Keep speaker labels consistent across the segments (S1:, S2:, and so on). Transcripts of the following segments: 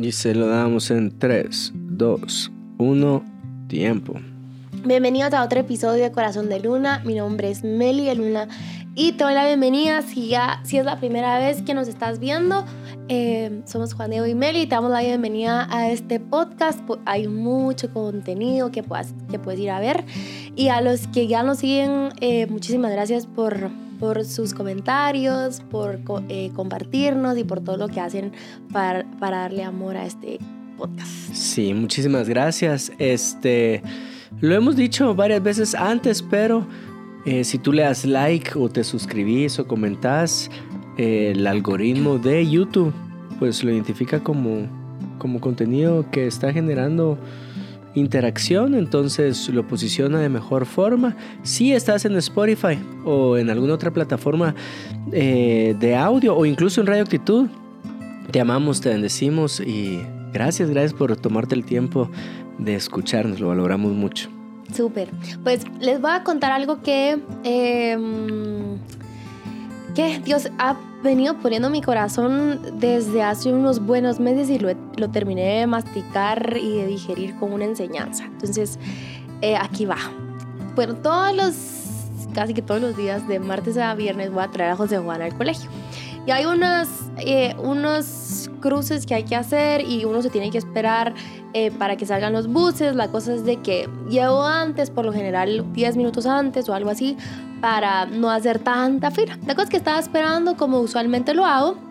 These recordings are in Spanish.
S1: Y se lo damos en 3, 2, 1, tiempo.
S2: Bienvenidos a otro episodio de Corazón de Luna. Mi nombre es Meli de Luna y te doy la bienvenida si, ya, si es la primera vez que nos estás viendo. Eh, somos Juan Diego y Meli y te damos la bienvenida a este podcast. Hay mucho contenido que puedes, que puedes ir a ver. Y a los que ya nos siguen, eh, muchísimas gracias por por sus comentarios, por eh, compartirnos y por todo lo que hacen para, para, darle amor a este podcast.
S1: Sí, muchísimas gracias. Este, lo hemos dicho varias veces antes, pero eh, si tú le das like o te suscribís o comentás, eh, el algoritmo de YouTube pues lo identifica como, como contenido que está generando interacción, entonces lo posiciona de mejor forma. Si estás en Spotify o en alguna otra plataforma eh, de audio o incluso en Radio Actitud, te amamos, te bendecimos y gracias, gracias por tomarte el tiempo de escucharnos, lo valoramos mucho.
S2: Súper. Pues les voy a contar algo que, em, que Dios ha venido poniendo mi corazón desde hace unos buenos meses y lo, lo terminé de masticar y de digerir con una enseñanza. Entonces, eh, aquí va. Bueno, todos los, casi que todos los días, de martes a viernes, voy a traer a José Juan al colegio. Y hay unas, eh, unos cruces que hay que hacer y uno se tiene que esperar eh, para que salgan los buses. La cosa es de que llevo antes, por lo general 10 minutos antes o algo así, para no hacer tanta fila. La cosa es que estaba esperando como usualmente lo hago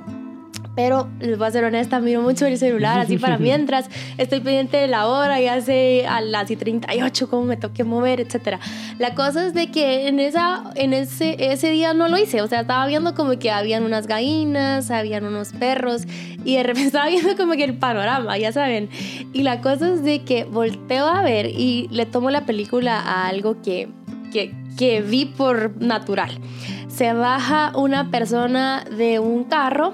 S2: pero les voy a ser honesta, miro mucho el celular así para mientras, estoy pendiente de la hora, ya sé a las y 38 cómo me toque mover, etc. La cosa es de que en, esa, en ese, ese día no lo hice, o sea, estaba viendo como que habían unas gallinas, habían unos perros y de repente estaba viendo como que el panorama, ya saben. Y la cosa es de que volteo a ver y le tomo la película a algo que, que, que vi por natural. Se baja una persona de un carro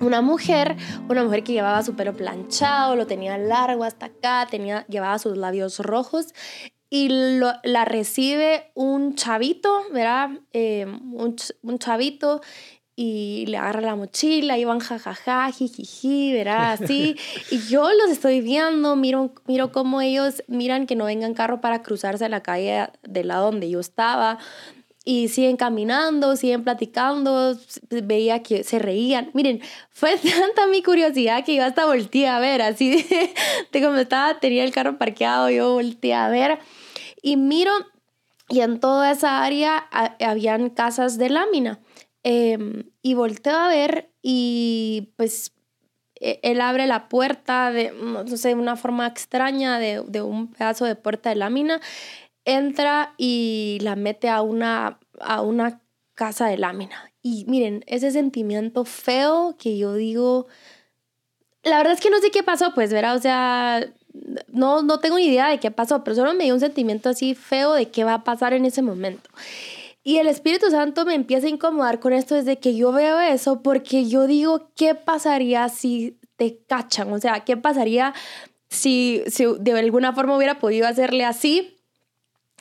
S2: una mujer, una mujer que llevaba su pelo planchado, lo tenía largo hasta acá, tenía, llevaba sus labios rojos y la recibe un chavito, ¿verdad? Eh, un, chavito y le agarra la mochila, y van jajaja, jijiji, ¿verdad? Así. y yo los estoy viendo, miro, miro cómo ellos miran que no vengan carro para cruzarse la calle del lado donde yo estaba y siguen caminando, siguen platicando, veía que se reían. Miren, fue tanta mi curiosidad que yo hasta volteé a ver, así de, como estaba, tenía el carro parqueado, yo volteé a ver y miro y en toda esa área habían casas de lámina. Em, y volteo a ver y pues e, él abre la puerta de, no sé, una forma extraña de, de un pedazo de puerta de lámina entra y la mete a una, a una casa de lámina. Y miren, ese sentimiento feo que yo digo, la verdad es que no sé qué pasó, pues, ¿verdad? O sea, no, no tengo ni idea de qué pasó, pero solo me dio un sentimiento así feo de qué va a pasar en ese momento. Y el Espíritu Santo me empieza a incomodar con esto desde que yo veo eso, porque yo digo, ¿qué pasaría si te cachan? O sea, ¿qué pasaría si, si de alguna forma hubiera podido hacerle así?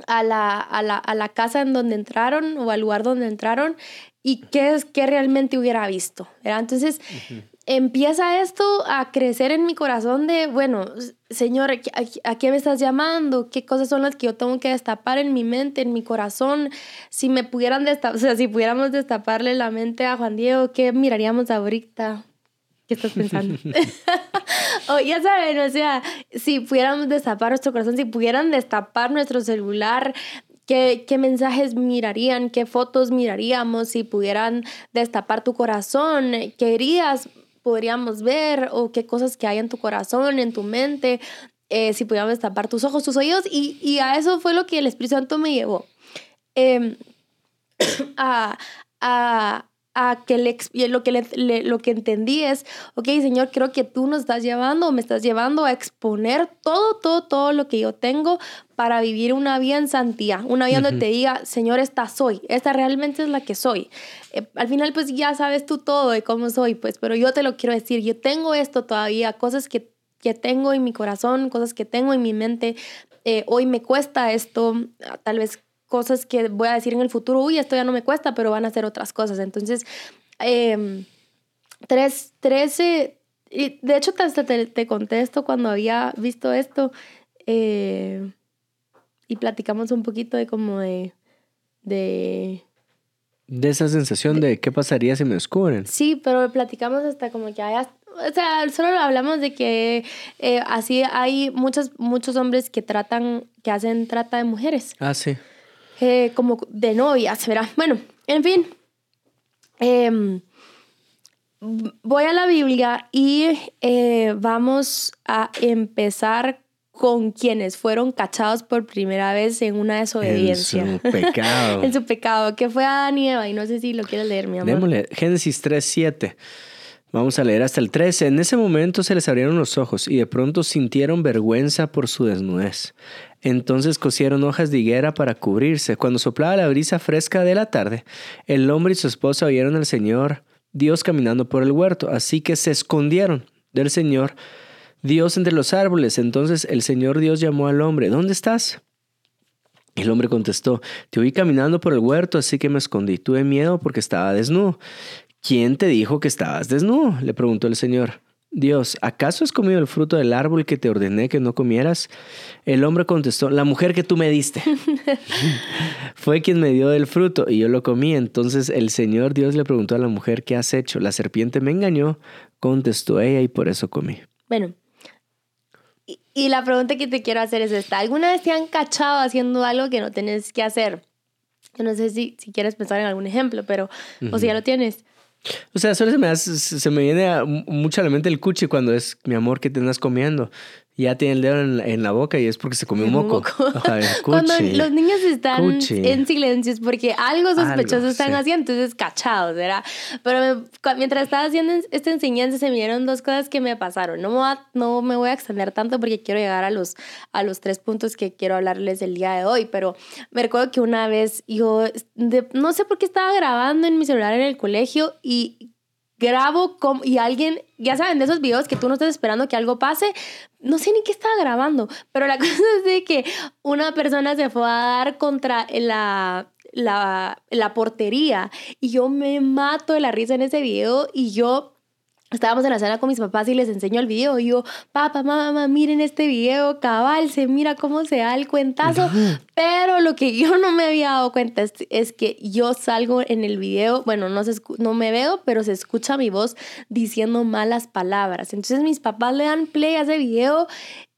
S2: a la, a la, a la casa en donde entraron o al lugar donde entraron y qué es que realmente hubiera visto. Entonces empieza esto a crecer en mi corazón de, bueno, Señor, ¿a, qué me estás llamando? ¿Qué cosas son las que yo tengo que destapar en mi mente, en mi corazón? Si me pudieran destapar, o sea, si pudiéramos destaparle la mente a Juan Diego, ¿qué miraríamos ahorita? ¿Qué estás pensando? o ya saben, o sea, si pudiéramos destapar nuestro corazón, si pudieran destapar nuestro celular, ¿qué, qué mensajes mirarían? ¿Qué fotos miraríamos? Si pudieran destapar tu corazón, ¿qué heridas podríamos ver? ¿O qué cosas que hay en tu corazón, en tu mente? Eh, si pudiéramos destapar tus ojos, tus oídos. Y, y, a eso fue lo que el Espíritu Santo me llevó. Eh, a, a a que le, lo, que le, lo que entendí es, ok, Señor, creo que tú nos estás llevando, me estás llevando a exponer todo, todo, todo lo que yo tengo para vivir una vida en santidad, una vida donde te diga, Señor, esta soy, esta realmente es la que soy. Eh, al final, pues ya sabes tú todo de cómo soy, pues, pero yo te lo quiero decir, yo tengo esto todavía, cosas que, que tengo en mi corazón, cosas que tengo en mi mente. Eh, hoy me cuesta esto, tal vez cosas que voy a decir en el futuro, uy, esto ya no me cuesta, pero van a ser otras cosas. Entonces, eh, tres, trece, y de hecho te, te, te contesto cuando había visto esto eh, y platicamos un poquito de como de... de
S1: de esa sensación de, qué pasaría si me descubren.
S2: Sí, pero platicamos hasta como que haya... O sea, solo hablamos de que eh, así hay muchos, muchos hombres que tratan, que hacen trata de mujeres.
S1: Ah, sí.
S2: Eh, como de novias, ¿verdad? Bueno, en fin. Em, voy a la Biblia y eh, vamos a empezar con quienes fueron cachados por primera vez en una desobediencia.
S1: En su pecado.
S2: en su pecado, que fue Adán y Eva. Y no sé si lo quieres leer, mi amor.
S1: Démosle, Génesis 3, 7. Vamos a leer hasta el 13. En ese momento se les abrieron los ojos y de pronto sintieron vergüenza por su desnudez. Entonces cosieron hojas de higuera para cubrirse. Cuando soplaba la brisa fresca de la tarde, el hombre y su esposa oyeron al Señor Dios caminando por el huerto, así que se escondieron del Señor Dios entre los árboles. Entonces el Señor Dios llamó al hombre, ¿dónde estás? El hombre contestó, te oí caminando por el huerto, así que me escondí. Tuve miedo porque estaba desnudo. ¿Quién te dijo que estabas desnudo? le preguntó el Señor. Dios, ¿acaso has comido el fruto del árbol que te ordené que no comieras? El hombre contestó, la mujer que tú me diste. Fue quien me dio el fruto y yo lo comí. Entonces el Señor Dios le preguntó a la mujer, ¿qué has hecho? La serpiente me engañó, contestó ella y por eso comí.
S2: Bueno, y, la pregunta que te quiero hacer es esta. ¿Alguna vez te han cachado haciendo algo que no tienes que hacer? Yo no sé si, si quieres pensar en algún ejemplo, pero, o si ya lo tienes.
S1: O sea, solo se me, se me viene mucho a la mente el cuchi cuando es mi amor que te andas comiendo ya tiene el dedo en, la boca y es porque se comió un moco.
S2: Cuando los niños están en silencio es porque algo sospechoso están haciendo, entonces cachados, ¿verdad? Pero mientras estaba haciendo esta enseñanza se me dieron dos cosas que me pasaron. No me, voy a, no me voy a extender tanto porque quiero llegar a los, a los tres puntos que quiero hablarles el día de hoy, pero me recuerdo que una vez yo, no sé por qué estaba grabando en mi celular en el colegio y grabo como, y alguien, ya saben, de esos videos que tú no estás esperando que algo pase, no sé ni qué estaba grabando, pero la cosa es de que una persona se fue a dar contra la, la, la portería y yo me mato de la risa en ese video y yo Estábamos en la sala con mis papás y les enseño el video. Y yo, papá, mamá, miren este video, cabal, se mira cómo se da el cuentazo. Pero lo que yo no me había dado cuenta es, que yo salgo en el video, bueno, no, se no me veo, pero se escucha mi voz diciendo malas palabras. Entonces mis papás le dan play a ese video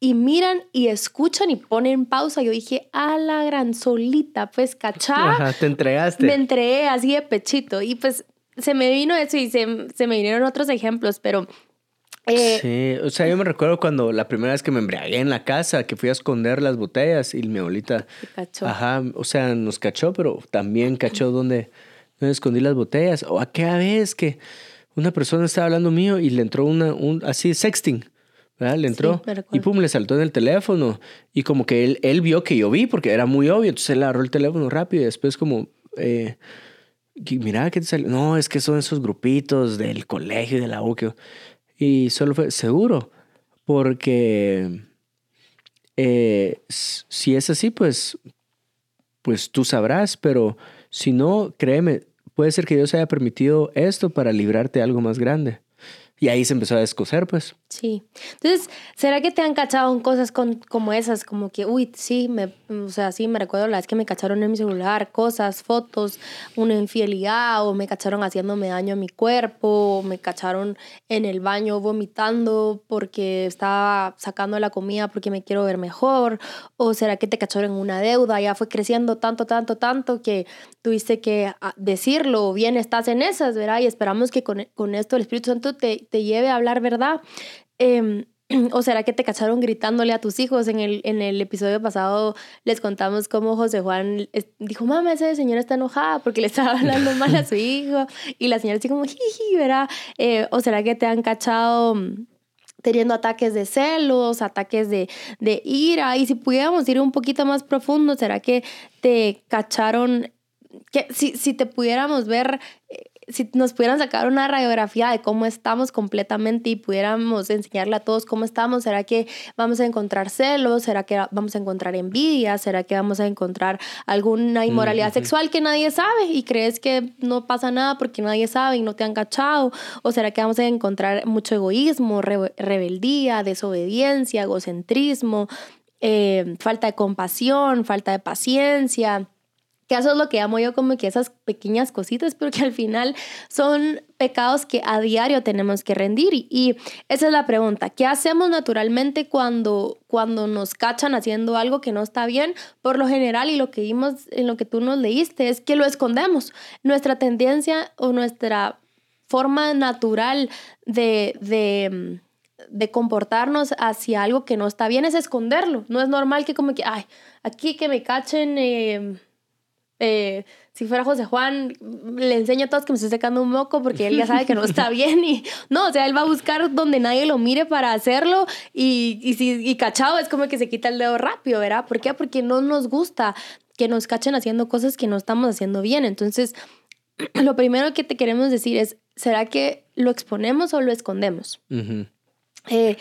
S2: y miran y escuchan y ponen pausa. Yo dije, a la gran solita, pues, cachá.
S1: te entregaste.
S2: Me entregué así de pechito. Y pues se me vino eso y se, me vinieron otros ejemplos, pero...
S1: Eh, sí, o sea, yo me recuerdo cuando la primera vez que me embriagué en la casa, que fui a esconder las botellas y mi abuelita...
S2: Cachó.
S1: Ajá, o sea, nos cachó, pero también cachó donde, escondí las botellas. O aquella vez que una persona estaba hablando mío y le entró una, un, así, sexting. ¿verdad? Le entró y pum, le saltó en el teléfono. Y como que él, él vio que yo vi, porque era muy obvio, entonces él agarró el teléfono rápido y después como... Eh, mira, ¿qué te salió? No, es que son esos grupitos del colegio y de la U. Y solo fue seguro, porque eh, si es así, pues, pues tú sabrás, pero si no, créeme, puede ser que Dios haya permitido esto para librarte de algo más grande. Y ahí se empezó a descoser, pues.
S2: Sí. Entonces, ¿será que te han cachado en cosas con, como esas? Como que, uy, sí, me, o sea, sí, me recuerdo la vez que me cacharon en mi celular, cosas, fotos, una infidelidad, o me cacharon haciéndome daño a mi cuerpo, o me cacharon en el baño vomitando porque estaba sacando la comida porque me quiero ver mejor, o será que te cacharon en una deuda, ya fue creciendo tanto, tanto, tanto que tuviste que ah, decirlo, o bien estás en esas, ¿verdad? Y esperamos que con, con esto el Espíritu Santo te te lleve a hablar verdad. Em, ¿O será que te cacharon gritándole a tus hijos? En el, en el episodio pasado les contamos cómo José Juan dijo, mamá, esa señora está enojada porque le estaba hablando mal a su hijo. Y la señora así como, jiji, ¿verdad? Eh, ¿O será que te han cachado mm, teniendo ataques de celos, ataques de, de ira? Y si pudiéramos ir un poquito más profundo, ¿será que te cacharon? Que si, si te pudiéramos ver si nos pudieran sacar una radiografía de cómo estamos completamente y pudiéramos enseñarle a todos cómo estamos, ¿será que vamos a encontrar celos? ¿Será que vamos a encontrar envidia? ¿Será que vamos a encontrar alguna inmoralidad sexual que nadie sabe y crees que no pasa nada porque nadie sabe y no te han cachado? ¿O será que vamos a encontrar mucho egoísmo, rebeldía, desobediencia, egocentrismo, eh, falta de compasión, falta de paciencia? Que eso es lo que amo yo como que esas pequeñas cositas, pero que al final son pecados que a diario tenemos que rendir. Y, esa es la pregunta, ¿qué hacemos naturalmente cuando, cuando nos cachan haciendo algo que no está bien? Por lo general, y lo que vimos en lo que tú nos leíste, es que lo escondemos. Nuestra tendencia o nuestra forma natural de, de comportarnos hacia algo que no está bien es esconderlo. No es normal que como que, ay, aquí que me cachen eh, eh, si fuera José Juan, le enseño a todos que me estoy secando un moco porque él ya sabe que no está bien y no, o sea, él va a buscar donde nadie lo mire para hacerlo y, y, si, y cachado es como que se quita el dedo rápido, ¿verdad? ¿Por qué? Porque no nos gusta que nos cachen haciendo cosas que no estamos haciendo bien. Entonces, lo primero que te queremos decir es, ¿será que lo exponemos o lo escondemos? eh,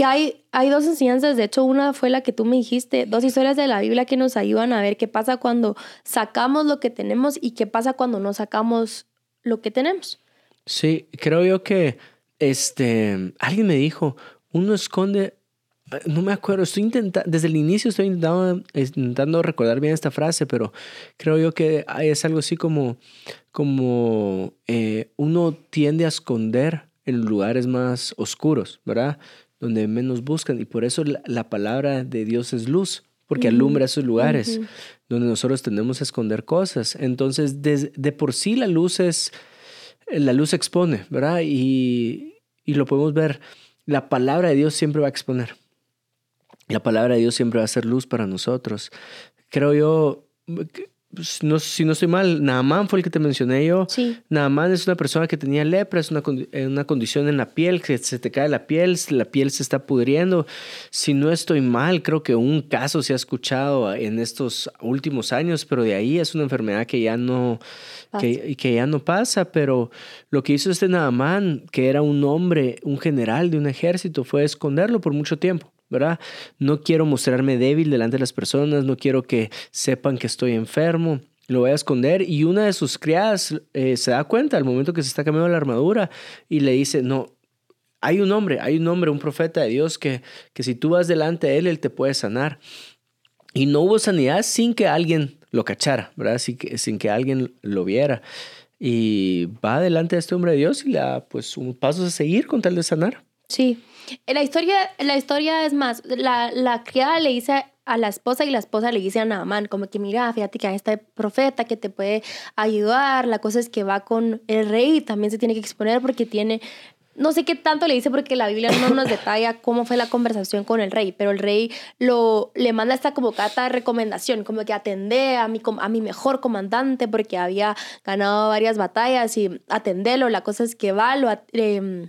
S2: y hay, hay dos enseñanzas, de hecho una fue la que tú me dijiste, dos historias de la Biblia que nos ayudan a ver qué pasa cuando sacamos lo que tenemos y qué pasa cuando no sacamos lo que tenemos.
S1: Sí, creo yo que este, alguien me dijo, uno esconde, no me acuerdo, estoy intentando, desde el inicio estoy intentando, intentando recordar bien esta frase, pero creo yo que es algo así como, como eh, uno tiende a esconder en lugares más oscuros, ¿verdad? Donde menos buscan. Y por eso la, palabra de Dios es luz, porque alumbra esos lugares donde nosotros tendemos a esconder cosas. Entonces, de, de, por sí la luz es, la luz expone, ¿verdad? Y, y lo podemos ver. La palabra de Dios siempre va a exponer. La palabra de Dios siempre va a ser luz para nosotros. Creo yo, no, si no estoy mal, Naamán fue el que te mencioné yo.
S2: Sí.
S1: Naamán es una persona que tenía lepra, es una, eh, una condición en la piel, que se te cae la piel, la piel se está pudriendo. Si no estoy mal, creo que un caso se ha escuchado en estos últimos años, pero de ahí es una enfermedad que ya no, que, que, ya no pasa. Pero lo que hizo este Naamán, que era un hombre, un general de un ejército, fue esconderlo por mucho tiempo. ¿Verdad? No quiero mostrarme débil delante de las personas, no quiero que sepan que estoy enfermo, lo voy a esconder y una de sus criadas eh, se da cuenta al momento que se está cambiando la armadura y le dice, no, hay un hombre, hay un hombre, un profeta de Dios que, que si tú vas delante de él, él te puede sanar. Y no hubo sanidad sin que alguien lo cachara, ¿verdad? Sin que, alguien lo viera. Y va delante de este hombre de Dios y le da pues un paso a seguir con tal de sanar.
S2: Sí, la historia, la historia es más, la, la criada le dice a la esposa y la esposa le dice a Naaman, como que mira, fíjate que hay este profeta que te puede ayudar, la cosa es que va con el rey también se tiene que exponer porque tiene, no sé qué tanto le dice porque la Biblia no nos detalla cómo fue la conversación con el rey, pero el rey lo, le manda esta como carta de recomendación, como que atendé a mi, a mi mejor comandante porque había ganado varias batallas y atendelo, la cosa es que va, lo... Eh,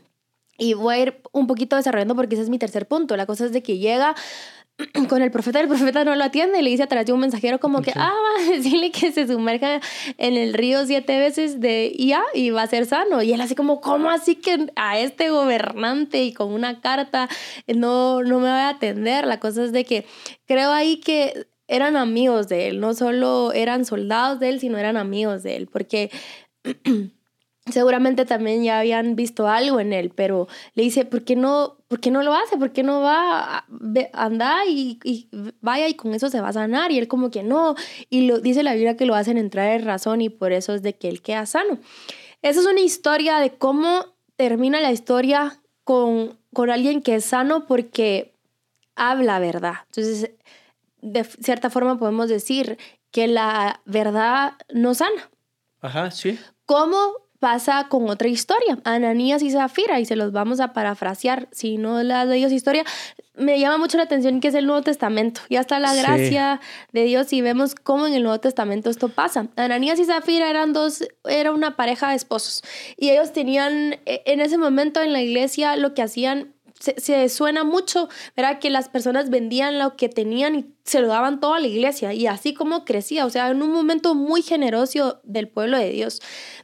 S2: y voy a ir un poquito desarrollando porque ese es mi tercer punto. La cosa es de que llega con el profeta, el profeta no lo atiende y le dice a través de un mensajero como que, ah, va a decirle que se sumerja en el río siete veces de ya y va a ser sano. Y él así como, ¿cómo así que a este gobernante y con una carta no, no me va a atender? La cosa es de que creo ahí que eran amigos de él, no solo eran soldados de él, sino eran amigos de él, porque... seguramente también ya habían visto algo en él, pero le dice, ¿por qué no, por qué no lo hace? ¿Por qué no va a andar y, y, vaya y con eso se va a sanar? Y él como que no, y lo, dice la Biblia que lo hacen entrar en razón y por eso es de que él queda sano. Esa es una historia de cómo termina la historia con, con alguien que es sano porque habla verdad. Entonces, de cierta forma podemos decir que la verdad no sana.
S1: Ajá, sí.
S2: ¿Cómo pasa con otra historia, Ananías y Zafira, y se los vamos a parafrasear. Si no las leído esa historia, me llama mucho la atención que es el Nuevo Testamento. Ya está la gracia de Dios y vemos cómo en el Nuevo Testamento esto pasa. Ananías y Zafira eran dos, era una pareja de esposos y ellos tenían, e, en ese momento en la iglesia, lo que hacían se, suena mucho, ¿verdad? Que las personas vendían lo que tenían y se lo daban toda la iglesia y así como crecía, o sea, en un momento muy generoso del pueblo de Dios.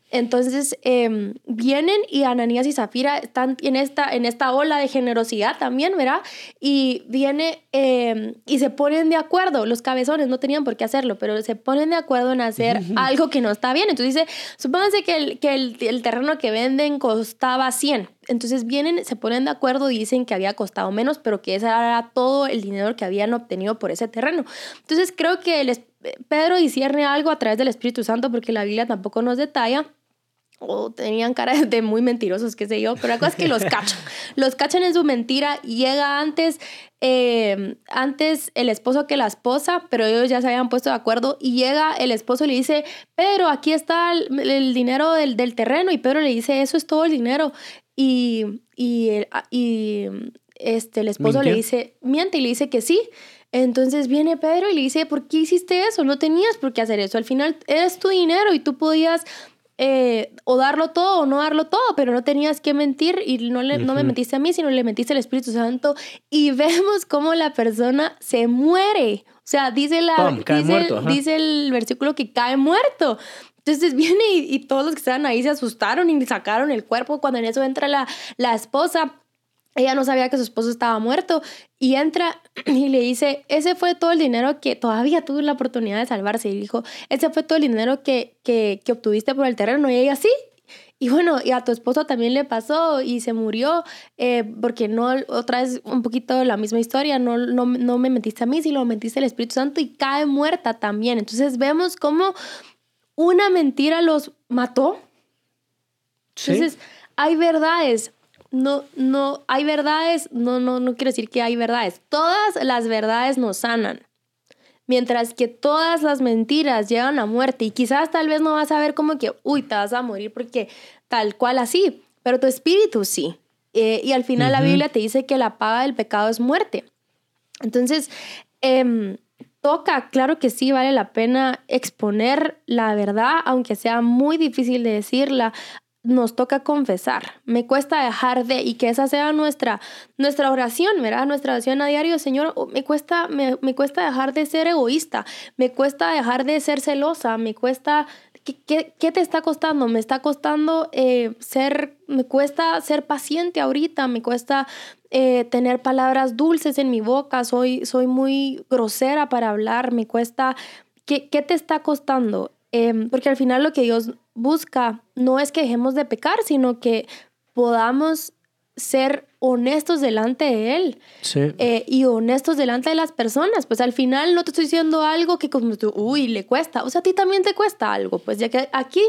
S2: Entonces em, vienen y Ananías y Zafira están en esta, en esta ola de generosidad también, ¿verdad? Y viene em, y se ponen de acuerdo, los cabezones no tenían por qué hacerlo, pero se ponen de acuerdo en hacer algo que no está bien. Entonces dice, supónganse que el, que el, el terreno que venden costaba 100. Entonces vienen, se ponen de acuerdo y dicen que había costado menos, pero que ese era todo el dinero que habían obtenido por ese terreno. Entonces creo que el, Pedro discierne algo a través del Espíritu Santo porque la Biblia tampoco nos detalla o tenían cara de muy mentirosos, qué sé yo, pero la cosa es que los cachan, los cachan en su mentira llega antes, em, antes el esposo que la esposa, pero ellos ya se habían puesto de acuerdo y llega el esposo y le dice, Pedro, aquí está el, dinero del, del, terreno y Pedro le dice, eso es todo el dinero y, y, y este, el esposo le dice, miente y le dice que sí. Entonces viene Pedro y le dice, ¿por qué hiciste eso? No tenías por qué hacer eso. Al final es tu dinero y tú podías eh, o darlo todo o no darlo todo, pero no tenías que mentir y no, le, no me mentiste a mí, sino le mentiste al Espíritu Santo y vemos cómo la persona se muere. O sea, dice, la, dice, dice, el versículo que cae muerto. Entonces viene y, y, todos los que estaban ahí se asustaron y sacaron el cuerpo. Cuando en eso entra la, la esposa, ella no sabía que su esposo estaba muerto y entra y le dice, ese fue todo el dinero que todavía tuve la oportunidad de salvarse. Y dijo, ese fue todo el dinero que, que, que, obtuviste por el terreno. Y ella sí. Y bueno, y a tu esposo también le pasó y se murió eh, porque no, otra vez un poquito la misma historia, no, no, no me mentiste a mí, sino mentiste al Espíritu Santo y cae muerta también. Entonces vemos cómo una mentira los mató. Entonces, hay verdades no, no, hay verdades, no, no, no quiero decir que hay verdades. Todas las verdades nos sanan. Mientras que todas las mentiras llegan a muerte y quizás tal vez no vas a ver como que, uy, te vas a morir porque tal cual así, pero tu espíritu sí. Eh, y al final la Biblia te dice que la paga del pecado es muerte. Entonces, em, toca, claro que sí, vale la pena exponer la verdad, aunque sea muy difícil de decirla, nos toca confesar, me cuesta dejar de, y que esa sea nuestra, nuestra oración, ¿verdad? Nuestra oración a diario, Señor, oh, me cuesta, me, me cuesta dejar de ser egoísta, me cuesta dejar de ser celosa, me cuesta, ¿qué, qué, te está costando? Me está costando eh, ser, me cuesta ser paciente ahorita, me cuesta eh, tener palabras dulces en mi boca, soy, soy muy grosera para hablar, me cuesta, ¿qué, qué te está costando? Em, porque al final lo que Dios busca no es que dejemos de pecar, sino que podamos ser honestos delante de Él eh, y honestos delante de las personas. Pues al final no te estoy diciendo algo que como tú, uy, le cuesta. O sea, a ti también te cuesta algo. Pues ya que aquí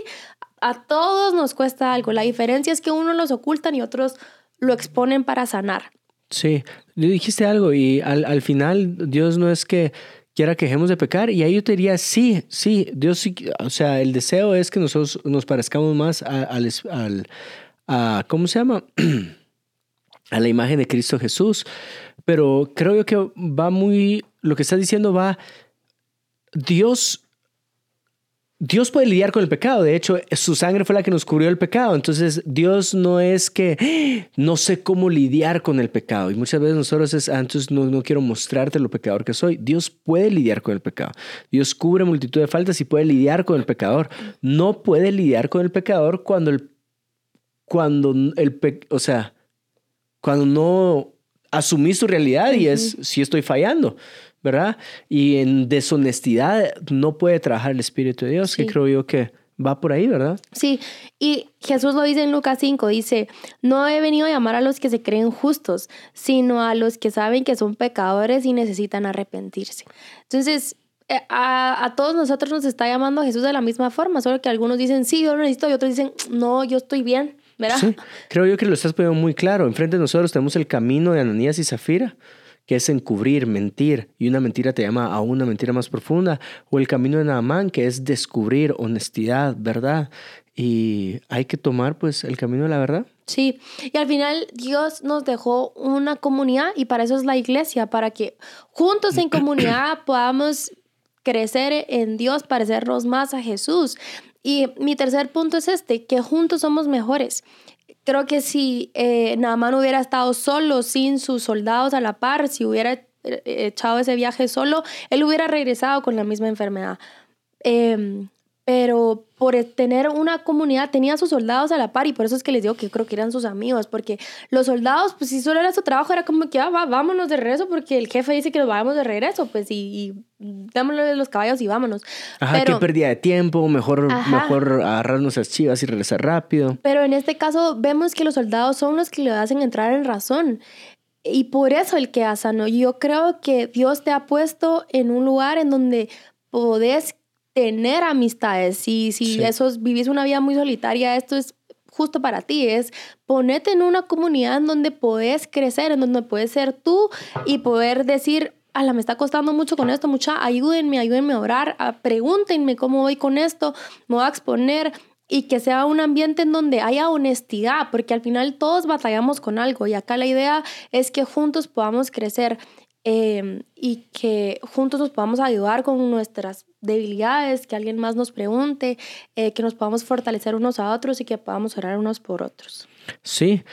S2: a todos nos cuesta algo. La diferencia es que unos los ocultan y otros lo exponen para sanar.
S1: Sí, dijiste algo y al, al final Dios no es que quiera que dejemos de pecar. Y ahí yo te diría, sí, sí, Dios sí, o sea, el deseo es que nosotros nos parezcamos más al, al a, ¿cómo se llama? a la imagen de Cristo Jesús. Pero creo yo que va muy, lo que estás diciendo va, Dios Dios puede lidiar con el pecado. De hecho, su sangre fue la que nos cubrió el pecado. Entonces, Dios no es que ¡Ah! no sé cómo lidiar con el pecado. Y muchas veces nosotros es, ah, entonces no, no quiero mostrarte lo pecador que soy. Dios puede lidiar con el pecado. Dios cubre multitud de faltas y puede lidiar con el pecador. No puede lidiar con el pecador cuando el, cuando el, o sea, cuando no asumís tu realidad y es si estoy fallando. ¿Verdad? Y en deshonestidad no puede trabajar el Espíritu de Dios, que creo yo que va por ahí, ¿verdad?
S2: Sí, y Jesús lo dice en Lucas 5, dice, no he venido a llamar a los que se creen justos, sino a los que saben que son pecadores y necesitan arrepentirse. Entonces, eh, a, a, todos nosotros nos está llamando Jesús de la misma forma, solo que algunos dicen, sí, yo lo necesito, y otros dicen, no, yo estoy bien, ¿verdad? Sí,
S1: creo yo que lo estás poniendo muy claro. Enfrente de nosotros tenemos el camino de Ananías y Zafira que es encubrir, mentir, y una mentira te llama a una mentira más profunda, o el camino de Naamán, que es descubrir honestidad, verdad, y hay que tomar pues el camino de la verdad.
S2: Sí, y al final Dios nos dejó una comunidad y para eso es la iglesia, para que juntos en comunidad podamos crecer en Dios, parecernos más a Jesús. Y mi tercer punto es este, que juntos somos mejores creo que si eh, Naaman hubiera estado solo, sin sus soldados a la par, si hubiera eh, echado ese viaje solo, él hubiera regresado con la misma enfermedad. Em, pero por tener una comunidad, tenía a sus soldados a la par y por eso es que les digo que yo creo que eran sus amigos, porque los soldados, pues si solo era su trabajo, era como que, ah, va, vámonos de regreso, porque el jefe dice que nos vayamos de regreso, pues y, y dámosle los caballos y vámonos.
S1: Ajá,
S2: pero,
S1: qué pérdida de tiempo, mejor,
S2: Ajá.
S1: mejor agarrar nuestras chivas y regresar rápido.
S2: pero en este caso vemos que los soldados son los que le hacen entrar en razón. Y por eso el que sano. Yo creo que Dios te ha puesto en un lugar en donde podés tener amistades. Si, si
S1: Sí.
S2: esos, vivís una vida muy solitaria, esto es justo para ti. Es ponerte en una comunidad en donde podés crecer, en donde puedes ser tú y poder decir, ala, me está costando mucho con esto, mucha, ayúdenme, ayúdenme a orar, a- pregúntenme cómo voy con esto, me voy a exponer y que sea un ambiente en donde haya honestidad, porque al final todos batallamos con algo y acá la idea es que juntos podamos crecer eh, y que juntos nos podamos ayudar con nuestras debilidades, que alguien más nos pregunte, eh, que nos podamos fortalecer unos a otros y que podamos orar unos por otros.
S1: Sí,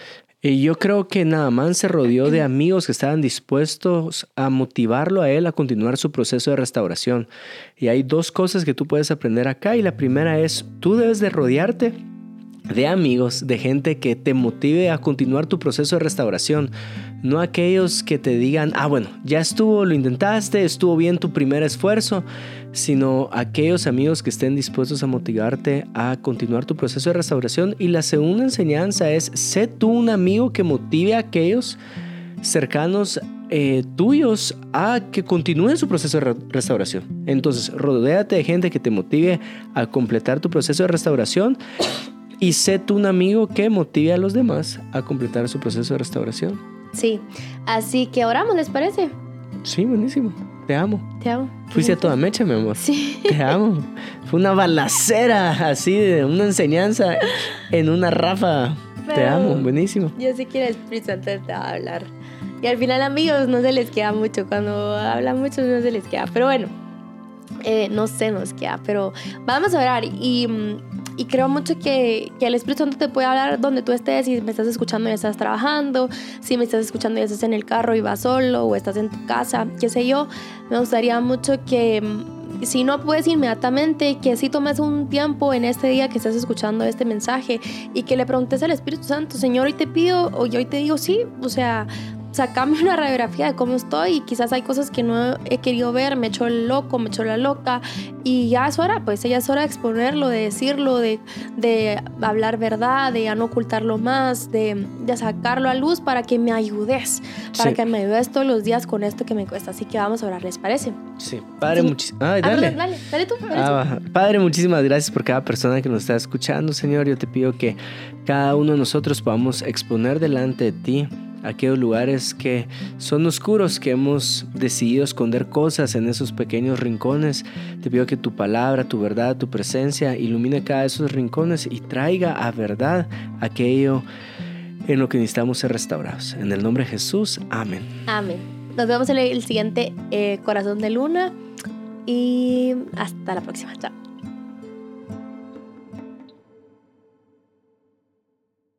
S1: y yo creo que Naaman se rodeó de amigos que estaban dispuestos a motivarlo a él a continuar su proceso de restauración. Y hay dos cosas que tú puedes aprender acá y la primera es, tú debes de rodearte de amigos, de gente que te motive a continuar tu proceso de restauración, no aquellos que te digan, ah, bueno, ya estuvo, lo intentaste, estuvo bien tu primer esfuerzo, sino aquellos amigos que estén dispuestos a motivarte a continuar tu proceso de restauración. Y la segunda enseñanza es, sé tú un amigo que motive a aquellos cercanos eh, tuyos a que continúen su proceso de re- restauración. Entonces, rodéate de gente que te motive a completar tu proceso de restauración y sé tú un amigo que motive a los demás a completar su proceso de restauración.
S2: Sí, así que oramos, ¿les parece?
S1: Sí, buenísimo. Te amo.
S2: Te amo.
S1: Fuiste a toda mecha, mi amor.
S2: Sí.
S1: Te amo. Fue una balacera así de una enseñanza en una rafa. Te amo, buenísimo.
S2: Yo sé que el Espíritu Santo te va a hablar. Y al final, amigos, no se les queda mucho. Cuando hablan mucho, no se les queda. Pero bueno, eh, no se nos queda. Pero vamos a orar. Y, mm, y creo mucho que, que el Espíritu Santo te puede hablar donde tú estés. Si me estás escuchando y estás trabajando. Si me estás escuchando y estás en el carro y vas solo. O estás en tu casa. Qué sé yo. Me gustaría mucho que. mm, Si no puedes inmediatamente, que si tomes un tiempo en este día que estás escuchando este mensaje y que le preguntes al Espíritu Santo, Señor, hoy te pido, o yo hoy te digo, sí, o sea, sacame una radiografía de cómo estoy y quizás hay cosas que no he querido ver, me echo el loco, me echo la loca y ya es hora, pues ya es hora de exponerlo, de decirlo, de, de hablar verdad, de ya no ocultarlo más, de, de sacarlo a luz para que me ayudes, para
S1: Sí.
S2: que me ayudes todos los días con esto que me cuesta. Así que vamos a orar, ¿les parece?
S1: Sí, padre,
S2: Sí.
S1: muchísimas.
S2: Ah,
S1: dale.
S2: perdón, dale, dale tú. dale tú.
S1: Ah, Padre, muchísimas gracias por cada persona que nos está escuchando, Señor. Yo te pido que cada uno de nosotros podamos exponer delante de ti aquellos lugares que son oscuros, que hemos decidido esconder cosas en esos pequeños rincones. Te pido que tu palabra, tu verdad, tu presencia ilumine cada de esos rincones y traiga a verdad aquello en lo que necesitamos ser restaurados. En el nombre de Jesús, amén.
S2: Amén. Nos vemos en el siguiente eh, Corazón de Luna y hasta la próxima. Chao.